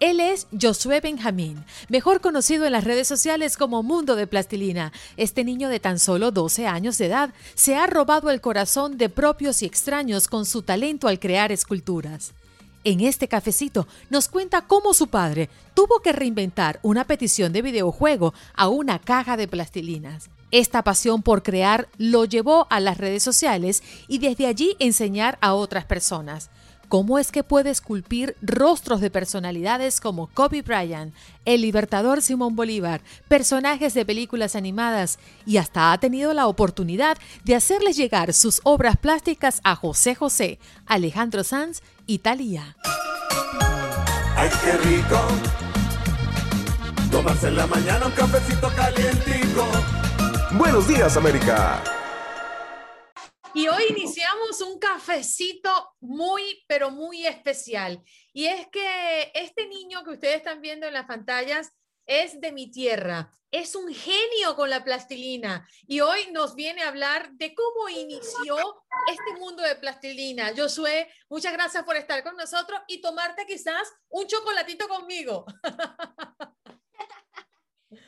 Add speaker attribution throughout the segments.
Speaker 1: Él es Josué Benjamín, mejor conocido en las redes sociales como Mundo de Plastilina. Este niño de tan solo 12 años de edad se ha robado el corazón de propios y extraños con su talento al crear esculturas. En este cafecito nos cuenta cómo su padre tuvo que reinventar una petición de videojuego a una caja de plastilinas. Esta pasión por crear lo llevó a las redes sociales y desde allí enseñar a otras personas. ¿Cómo es que puede esculpir rostros de personalidades como Kobe Bryant, el libertador Simón Bolívar, personajes de películas animadas y hasta ha tenido la oportunidad de hacerles llegar sus obras plásticas a José José, Alejandro Sanz y Talía?
Speaker 2: ¡Ay, qué rico! Tomarse en la mañana un cafecito calientico.
Speaker 3: Buenos días, América.
Speaker 1: Y hoy iniciamos un cafecito muy, pero muy especial. Y es que este niño que ustedes están viendo en las pantallas es de mi tierra, es un genio con la plastilina y hoy nos viene a hablar de cómo inició este mundo de plastilina. Josué, muchas gracias por estar con nosotros y tomarte quizás un chocolatito conmigo.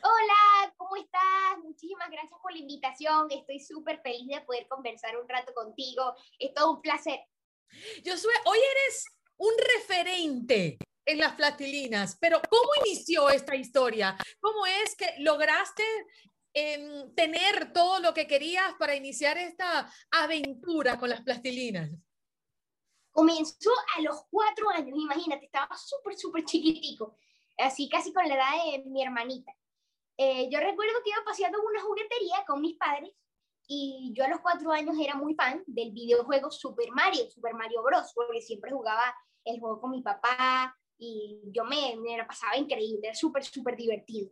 Speaker 4: Hola, ¿cómo estás? Muchísimas gracias por la invitación. Estoy súper feliz de poder conversar un rato contigo. Es todo un placer.
Speaker 1: Josué, hoy eres un referente en las plastilinas, pero ¿cómo inició esta historia? ¿Cómo es que lograste em, tener todo lo que querías para iniciar esta aventura con las plastilinas?
Speaker 4: Comenzó a los cuatro años, imagínate, estaba súper, súper chiquitico, así casi con la edad de mi hermanita. Eh, yo recuerdo que iba paseando en una juguetería con mis padres y yo a los cuatro años era muy fan del videojuego Super Mario, Super Mario Bros., porque siempre jugaba el juego con mi papá y yo me, me pasaba increíble, era súper, súper divertido.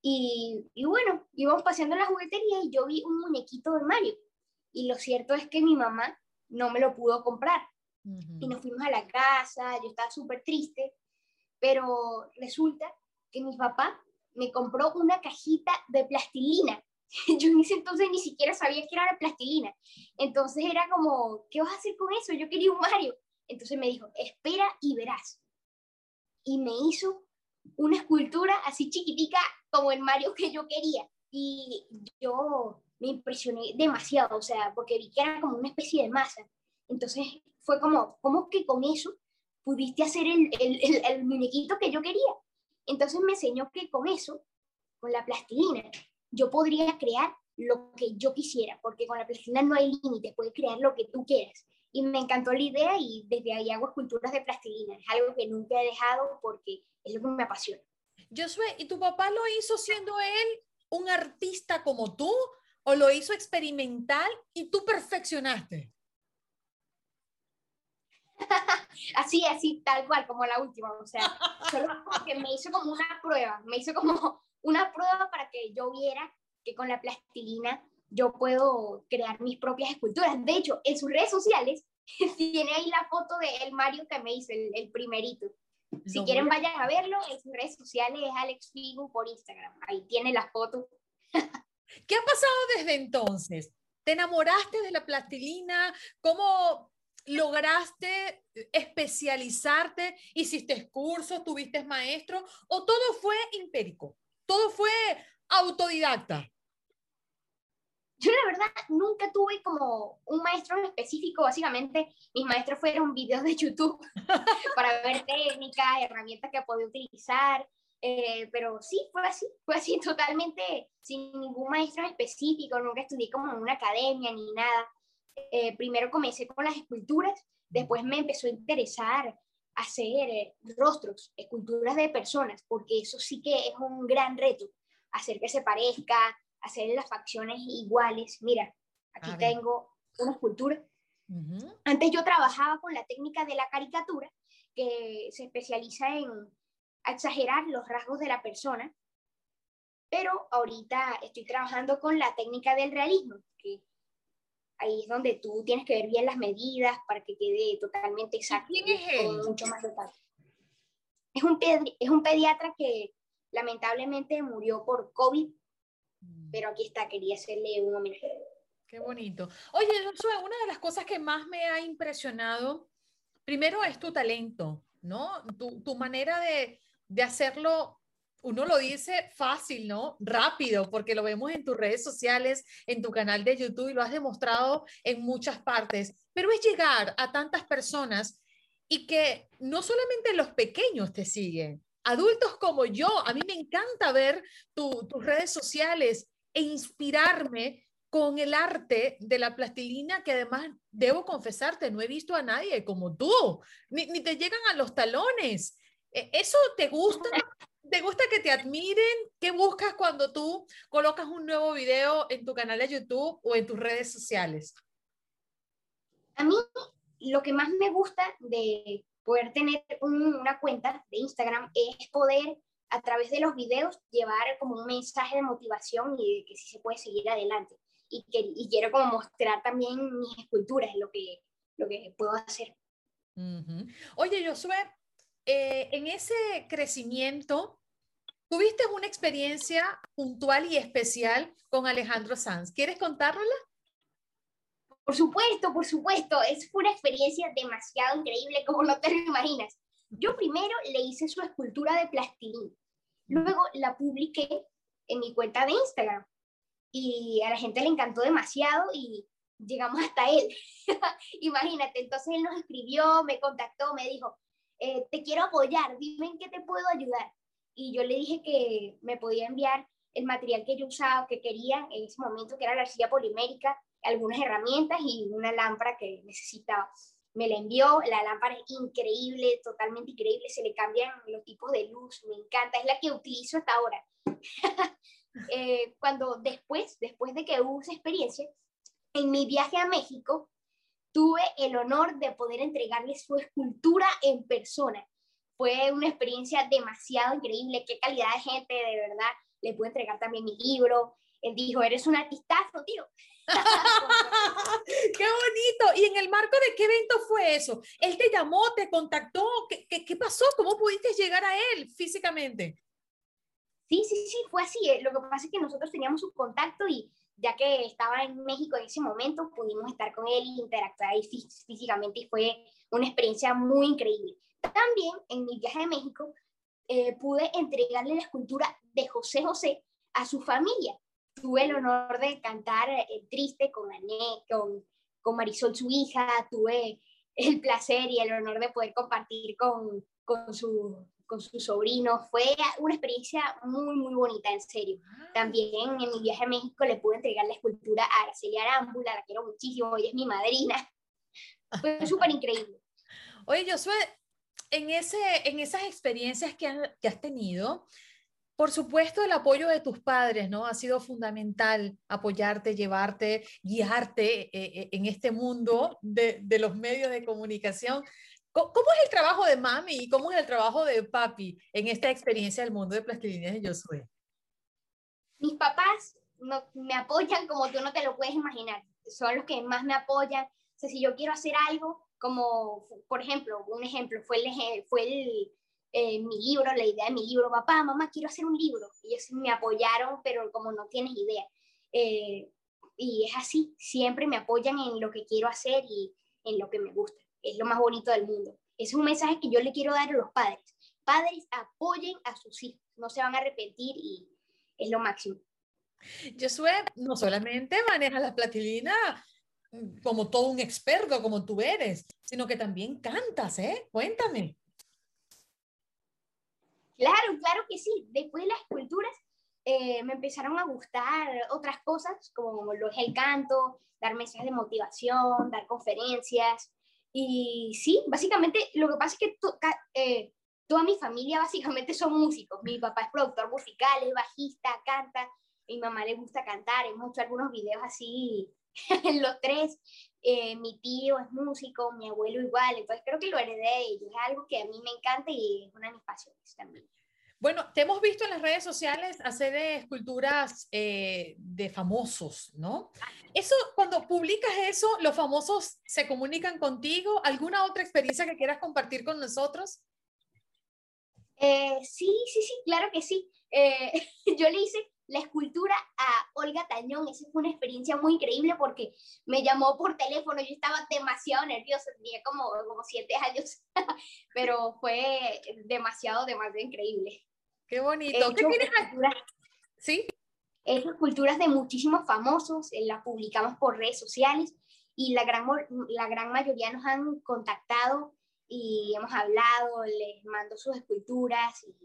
Speaker 4: Y, y, bueno, íbamos paseando en la juguetería y yo vi un muñequito de Mario. Y lo cierto es que mi mamá no me lo pudo comprar. Y nos fuimos a la casa, yo estaba súper triste, pero resulta que mi papá me compró una cajita de plastilina. Yo en ese entonces ni siquiera sabía que era la plastilina. Entonces era como, ¿qué vas a hacer con eso? Yo quería un Mario. Entonces me dijo, espera y verás. Y me hizo una escultura así chiquitica como el Mario que yo quería. Y yo me impresioné demasiado, o sea, porque vi que era como una especie de masa. Entonces fue como, ¿cómo que con eso pudiste hacer el, el, el muñequito que yo quería? Entonces me enseñó que con eso, con la plastilina, yo podría crear lo que yo quisiera, porque con la plastilina no hay límites, puedes crear lo que tú quieras. Y me encantó la idea y desde ahí hago esculturas de plastilina. Es algo que nunca he dejado porque es lo que me apasiona.
Speaker 1: Josué, ¿y tu papá lo hizo siendo él un artista como tú o lo hizo experimental y tú perfeccionaste?
Speaker 4: así, así, tal cual, como la última, o sea, solo porque me hizo como una prueba, me hizo como una prueba para que yo viera que con la plastilina yo puedo crear mis propias esculturas. De hecho, en sus redes sociales tiene ahí la foto de el Mario que me hizo, el, primerito. Si quieren, vayan a verlo. En sus redes sociales es Alex Figu por Instagram. Ahí tiene la foto.
Speaker 1: ¿Qué ha pasado desde entonces? ¿Te enamoraste de la plastilina? ¿Cómo lograste especializarte? ¿Hiciste cursos? ¿Tuviste maestro? ¿O todo fue empírico? ¿Todo fue autodidacta?
Speaker 4: Yo la verdad nunca tuve como un maestro específico, básicamente mis maestros fueron videos de YouTube para ver técnicas, herramientas que podía utilizar, eh, pero sí, fue así, fue así totalmente sin ningún maestro específico, nunca estudié como en una academia ni nada, eh, primero comencé con las esculturas, después me empezó a interesar hacer eh, rostros, esculturas de personas, porque eso sí que es un gran reto, hacer que se parezca, hacer las facciones iguales. Mira, aquí tengo una escultura. Antes yo trabajaba con la técnica de la caricatura, que se especializa en exagerar los rasgos de la persona, pero ahorita estoy trabajando con la técnica del realismo, que ahí es donde tú tienes que ver bien las medidas para que quede totalmente exacto.
Speaker 1: ¿Quién es él?
Speaker 4: Con mucho más detalle. Es un, es un pediatra que lamentablemente murió por COVID, pero aquí está, quería hacerle un homenaje.
Speaker 1: Qué bonito. Oye, Josué, una de las cosas que más me ha impresionado, primero es tu talento, ¿no? Tu, tu manera de, de hacerlo, uno lo dice fácil, ¿no? Rápido, porque lo vemos en tus redes sociales, en tu canal de YouTube y lo has demostrado en muchas partes, pero es llegar a tantas personas y que no solamente los pequeños te siguen, adultos como yo, a mí me encanta ver tu- tus redes sociales e inspirarme con el arte de la plastilina, que además debo confesarte, no he visto a nadie como tú, ni, ni te llegan a los talones. E- ¿Eso te gusta? ¿Te gusta que te admiren? ¿Qué buscas cuando tú colocas un nuevo video en tu canal de YouTube o en tus redes sociales?
Speaker 4: A mí lo que más me gusta de poder tener un- una cuenta de Instagram es poder a través de los videos llevar como un mensaje de motivación y de que sí se puede seguir adelante. Y, que, y quiero como mostrar también mis esculturas, lo que, lo que puedo hacer.
Speaker 1: Ujú. Oye, Josué, eh, en ese crecimiento, tuviste una experiencia puntual y especial con Alejandro Sanz. ¿Quieres contárnosla?
Speaker 4: Por supuesto, por supuesto, es una experiencia demasiado increíble como no te lo imaginas. Yo primero le hice su escultura de plastilina, luego la publiqué en mi cuenta de Instagram y a la gente le encantó demasiado y llegamos hasta él. Imagínate, entonces él nos escribió, me contactó, me dijo, eh, te quiero apoyar, dime en qué te puedo ayudar. Y yo le dije que me podía enviar el material que yo usaba, que quería en ese momento, que era la arcilla polimérica, algunas herramientas y una lámpara que necesitaba. Me la envió, la lámpara es increíble, totalmente increíble, se le cambian los tipos de luz, me encanta, es la que utilizo hasta ahora. Eh, cuando después, después de que hubo esa experiencia, en mi viaje a México, tuve el honor de poder entregarle su escultura en persona. Fue una experiencia demasiado increíble, qué calidad de gente, de verdad. Le pude entregar también mi libro. Él dijo, eres un artistazo, tío.
Speaker 1: ¡Qué bonito! ¿Y en el marco de qué evento fue eso? ¿Él te llamó, te contactó? ¿Qué, qué, qué pasó? ¿Cómo pudiste llegar a él físicamente?
Speaker 4: Sí, sí, sí, fue así. Lo que pasa es que nosotros teníamos su contacto y ya que estaba en México en ese momento, pudimos estar con él y interactuar ahí fí- físicamente y fue una experiencia muy increíble. También en mi viaje a México eh, pude entregarle la escultura de José José a su familia. Tuve el honor de cantar El Triste con Ané, con, con Marisol, su hija. Tuve el placer y el honor de poder compartir con, con, su, con su sobrino. Fue una experiencia muy, muy bonita, en serio. También en mi viaje a México le pude entregar la escultura a Araceli Arámbula, la quiero muchísimo, ella es mi madrina. Fue súper increíble.
Speaker 1: Oye, Josué, en, ese, en esas experiencias que, han- que has tenido, por supuesto, el apoyo de tus padres, ¿no? Ha sido fundamental apoyarte, llevarte, guiarte eh, eh, en este mundo de, de los medios de comunicación. ¿Cómo, cómo es el trabajo de mami y cómo es el trabajo de papi en esta experiencia del mundo de plastilina de Josué?
Speaker 4: Mis papás me apoyan como tú no te lo puedes imaginar. Son los que más me apoyan. O sea, si yo quiero hacer algo, como por ejemplo, un ejemplo fue, el, fue el, eh, mi libro, la idea de mi libro, papá, mamá, quiero hacer un libro. Ellos me apoyaron, pero como no tienes idea. Eh, y es así, siempre me apoyan en lo que quiero hacer y en lo que me gusta. Es lo más bonito del mundo. Es un mensaje que yo le quiero dar a los padres. Padres, apoyen a sus hijos, no se van a arrepentir y es lo máximo.
Speaker 1: Josué no solamente maneja la platilina como todo un experto, como tú eres, sino que también cantas, ¿eh? Cuéntame.
Speaker 4: Claro, claro que sí. Después de las esculturas eh, me empezaron a gustar otras cosas, como lo es el canto, dar mensajes de motivación, dar conferencias. Y sí, básicamente lo que pasa es que to- ca- eh, toda mi familia básicamente son músicos. Mi papá es productor musical, es bajista, canta. Mi mamá le gusta cantar. Hemos hecho algunos videos así los tres. Eh, mi tío es músico, mi abuelo igual, entonces creo que lo heredé ellos. Es algo que a mí me encanta y es una de mis pasiones también.
Speaker 1: Bueno, te hemos visto en las redes sociales hacer esculturas eh, de famosos, ¿no? Eso, cuando publicas eso, los famosos se comunican contigo. ¿Alguna otra experiencia que quieras compartir con nosotros?
Speaker 4: Eh, sí, sí, sí, claro que sí. Eh, yo le hice la escultura a Olga Tañón. Esa fue una experiencia muy increíble porque me llamó por teléfono. Yo estaba demasiado nerviosa, tenía como, como siete años, pero fue demasiado, demasiado increíble.
Speaker 1: Qué bonito. ¿Qué tienes
Speaker 4: ¿Sí? Esas esculturas de muchísimos famosos, eh, las publicamos por redes sociales y la gran, la gran mayoría nos han contactado y hemos hablado, les mando sus esculturas y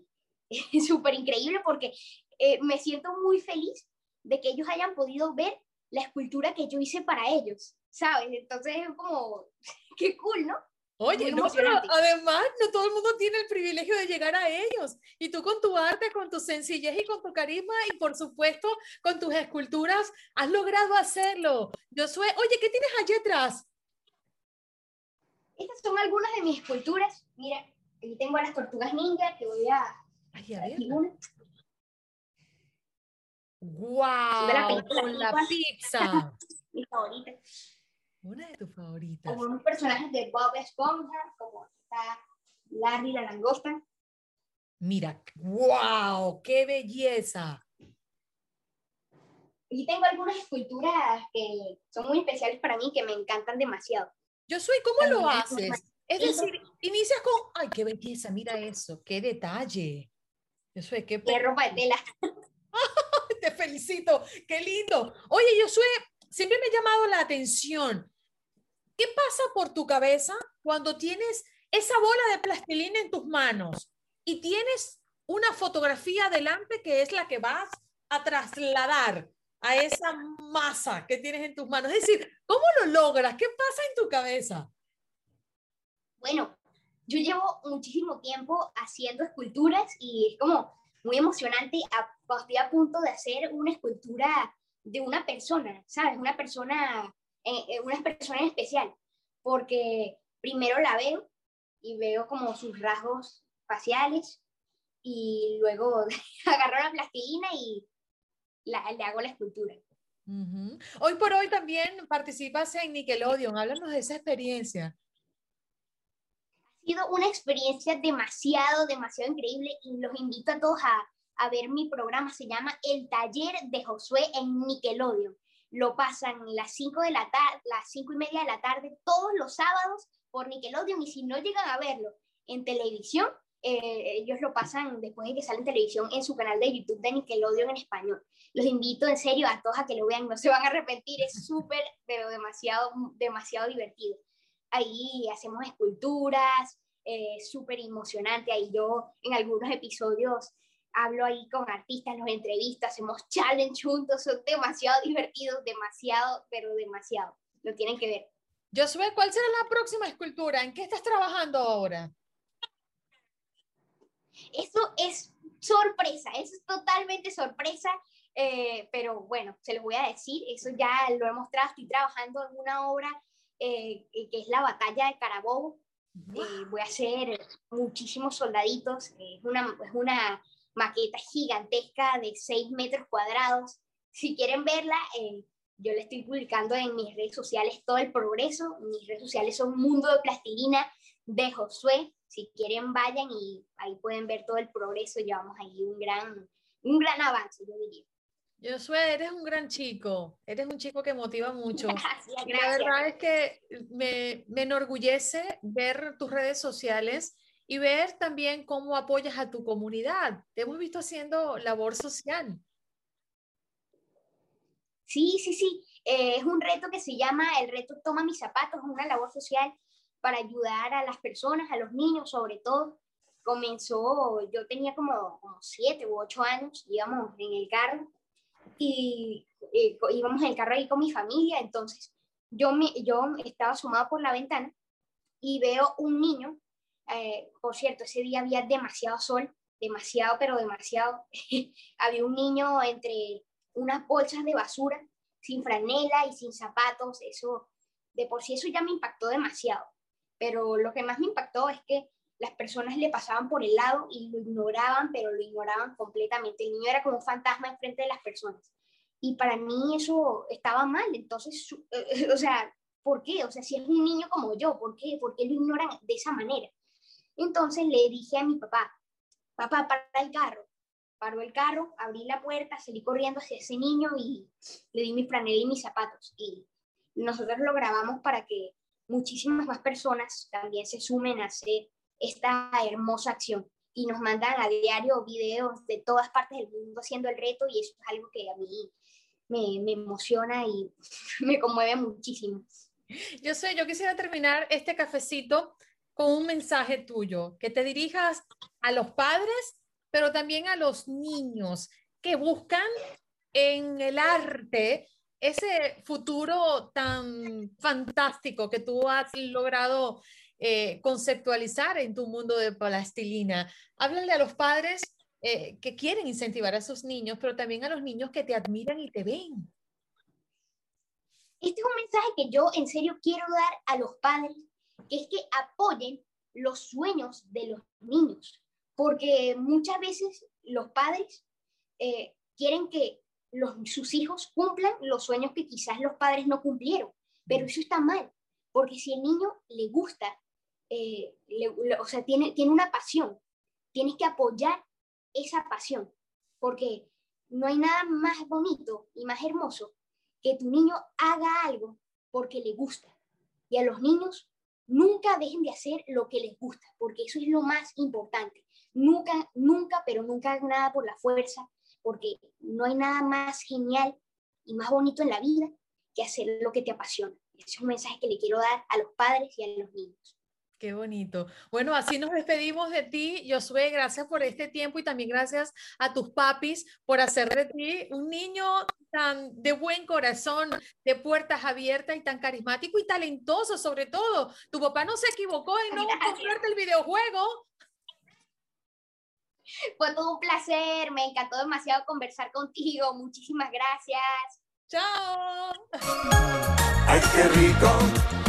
Speaker 4: es súper increíble porque eh, me siento muy feliz de que ellos hayan podido ver la escultura que yo hice para ellos, ¿sabes? Entonces es como, qué cool, ¿no?
Speaker 1: Oye, no, pero además no todo el mundo tiene el privilegio de llegar a ellos. Y tú con tu arte, con tu sencillez y con tu carisma y por supuesto con tus esculturas has logrado hacerlo. Josué, oye, ¿qué tienes allí atrás?
Speaker 4: Estas son algunas de mis esculturas. Mira, aquí tengo a las tortugas ninja que voy a...
Speaker 1: Ay, a ver. ¡Wow! con la pizza.
Speaker 4: Mi favorita.
Speaker 1: Una de tus favoritas.
Speaker 4: Como un personaje de Bob Esponja, como está Larry la langosta.
Speaker 1: Mira, wow, qué belleza.
Speaker 4: Y tengo algunas esculturas que son muy especiales para mí, que me encantan demasiado.
Speaker 1: Yo soy, ¿cómo lo haces? Es decir, inicias con, ay, qué belleza, mira eso, qué detalle. Yo soy, qué...
Speaker 4: Qué ropa de tela.
Speaker 1: Te felicito, qué lindo. Oye, soy, siempre me ha llamado la atención. ¿Qué pasa por tu cabeza cuando tienes esa bola de plastilina en tus manos y tienes una fotografía delante que es la que vas a trasladar a esa masa que tienes en tus manos? Es decir, ¿cómo lo logras? ¿Qué pasa en tu cabeza?
Speaker 4: Bueno, yo llevo muchísimo tiempo haciendo esculturas y es como muy emocionante. Estoy a punto de hacer una escultura de una persona, ¿sabes? Una persona, eh, eh, una persona especial, porque primero la veo y veo como sus rasgos faciales y luego agarro la plastilina y le hago la escultura.
Speaker 1: Hoy por hoy también participas en Nickelodeon, háblanos de esa experiencia.
Speaker 4: Sido una experiencia demasiado, demasiado increíble y los invito a todos a, a ver mi programa, se llama El Taller de Josué en Nickelodeon. Lo pasan las 5 de la tarde, las cinco y media de la tarde, todos los sábados por Nickelodeon, y si no llegan a verlo en televisión, eh, ellos lo pasan después de que sale en televisión en su canal de YouTube de Nickelodeon en español. Los invito en serio a todos a que lo vean, no se van a arrepentir, es súper, pero demasiado, demasiado divertido. Ahí hacemos esculturas, eh, súper emocionante. Ahí yo en algunos episodios hablo ahí con artistas, los entrevisto, hacemos challenge juntos, son demasiado divertidos, demasiado, pero demasiado. Lo tienen que ver.
Speaker 1: Josué, ¿cuál será la próxima escultura? ¿En qué estás trabajando ahora?
Speaker 4: Eso es sorpresa, eso es totalmente sorpresa, eh, pero bueno, se los voy a decir, eso ya lo he mostrado, estoy trabajando en una obra eh, que es la batalla de Carabobo. Eh, voy a hacer muchísimos soldaditos, es una, es una maqueta gigantesca de 6 metros cuadrados. Si quieren verla, eh, yo le estoy publicando en mis redes sociales todo el progreso. Mis redes sociales son Mundo de Plastilina de Josué. Si quieren, vayan y ahí pueden ver todo el progreso. Llevamos ahí un gran, un gran avance, yo diría.
Speaker 1: Josué, eres un gran chico, eres un chico que motiva mucho.
Speaker 4: Gracias,
Speaker 1: gracias. La verdad es que me, me enorgullece ver tus redes sociales y ver también cómo apoyas a tu comunidad. Te hemos visto haciendo labor social.
Speaker 4: Sí, sí, sí. Eh, es un reto que se llama el reto Toma mis zapatos, es una labor social para ayudar a las personas, a los niños sobre todo. Comenzó, yo tenía como, como siete u ocho años, íbamos en el carro y eh, íbamos en el carro ahí con mi familia, entonces yo, me, yo estaba sumado por la ventana y veo un niño eh, por cierto, ese día había demasiado sol, demasiado, pero demasiado. había un niño entre unas bolsas de basura sin franela y sin zapatos, eso, de por sí eso ya me impactó demasiado. Pero lo que más me impactó es que las personas le pasaban por el lado y lo ignoraban, pero lo ignoraban completamente. El niño era como un fantasma enfrente de las personas. Y para mí eso estaba mal. Entonces, o sea, ¿por qué? O sea, si es un niño como yo, ¿por qué? ¿Por qué lo ignoran de esa manera? Entonces le dije a mi papá, papá, para el carro. Paró el carro, abrí la puerta, salí corriendo hacia ese niño y le di mi franela y mis zapatos. Y nosotros lo grabamos para que muchísimas más personas también se sumen a hacer esta hermosa acción. Y nos mandan a diario videos de todas partes del mundo haciendo el reto y eso es algo que a mí me, emociona y me conmueve muchísimo.
Speaker 1: Yo sé, yo quisiera terminar este cafecito con un mensaje tuyo, que te dirijas a los padres, pero también a los niños que buscan en el arte ese futuro tan fantástico que tú has logrado eh, conceptualizar en tu mundo de plastilina. Háblale a los padres eh, que quieren incentivar a sus niños, pero también a los niños que te admiran y te ven.
Speaker 4: Este es un mensaje que yo en serio quiero dar a los padres, que es que apoyen los sueños de los niños, porque muchas veces los padres eh, quieren que los, sus hijos cumplan los sueños que quizás los padres no cumplieron, pero eso está mal, porque si el niño le gusta, eh, o sea, tiene, tiene una pasión, tienes que apoyar esa pasión, porque no hay nada más bonito y más hermoso que tu niño haga algo porque le gusta. Y a los niños nunca dejen de hacer lo que les gusta, porque eso es lo más importante. Nunca, nunca, pero nunca hagan nada por la fuerza, porque no hay nada más genial y más bonito en la vida que hacer lo que te apasiona. Ese es un mensaje que le quiero dar a los padres y a los niños.
Speaker 1: Qué bonito. Bueno, así nos despedimos de ti, Josué. Gracias por este tiempo y también gracias a tus papis por hacer de ti un niño tan de buen corazón, de puertas abiertas y tan carismático y talentoso sobre todo. Tu papá no se equivocó en no comprarte el videojuego.
Speaker 4: Fue todo un placer, me encantó demasiado conversar contigo. Muchísimas gracias.
Speaker 1: Chao.
Speaker 2: Ay, qué rico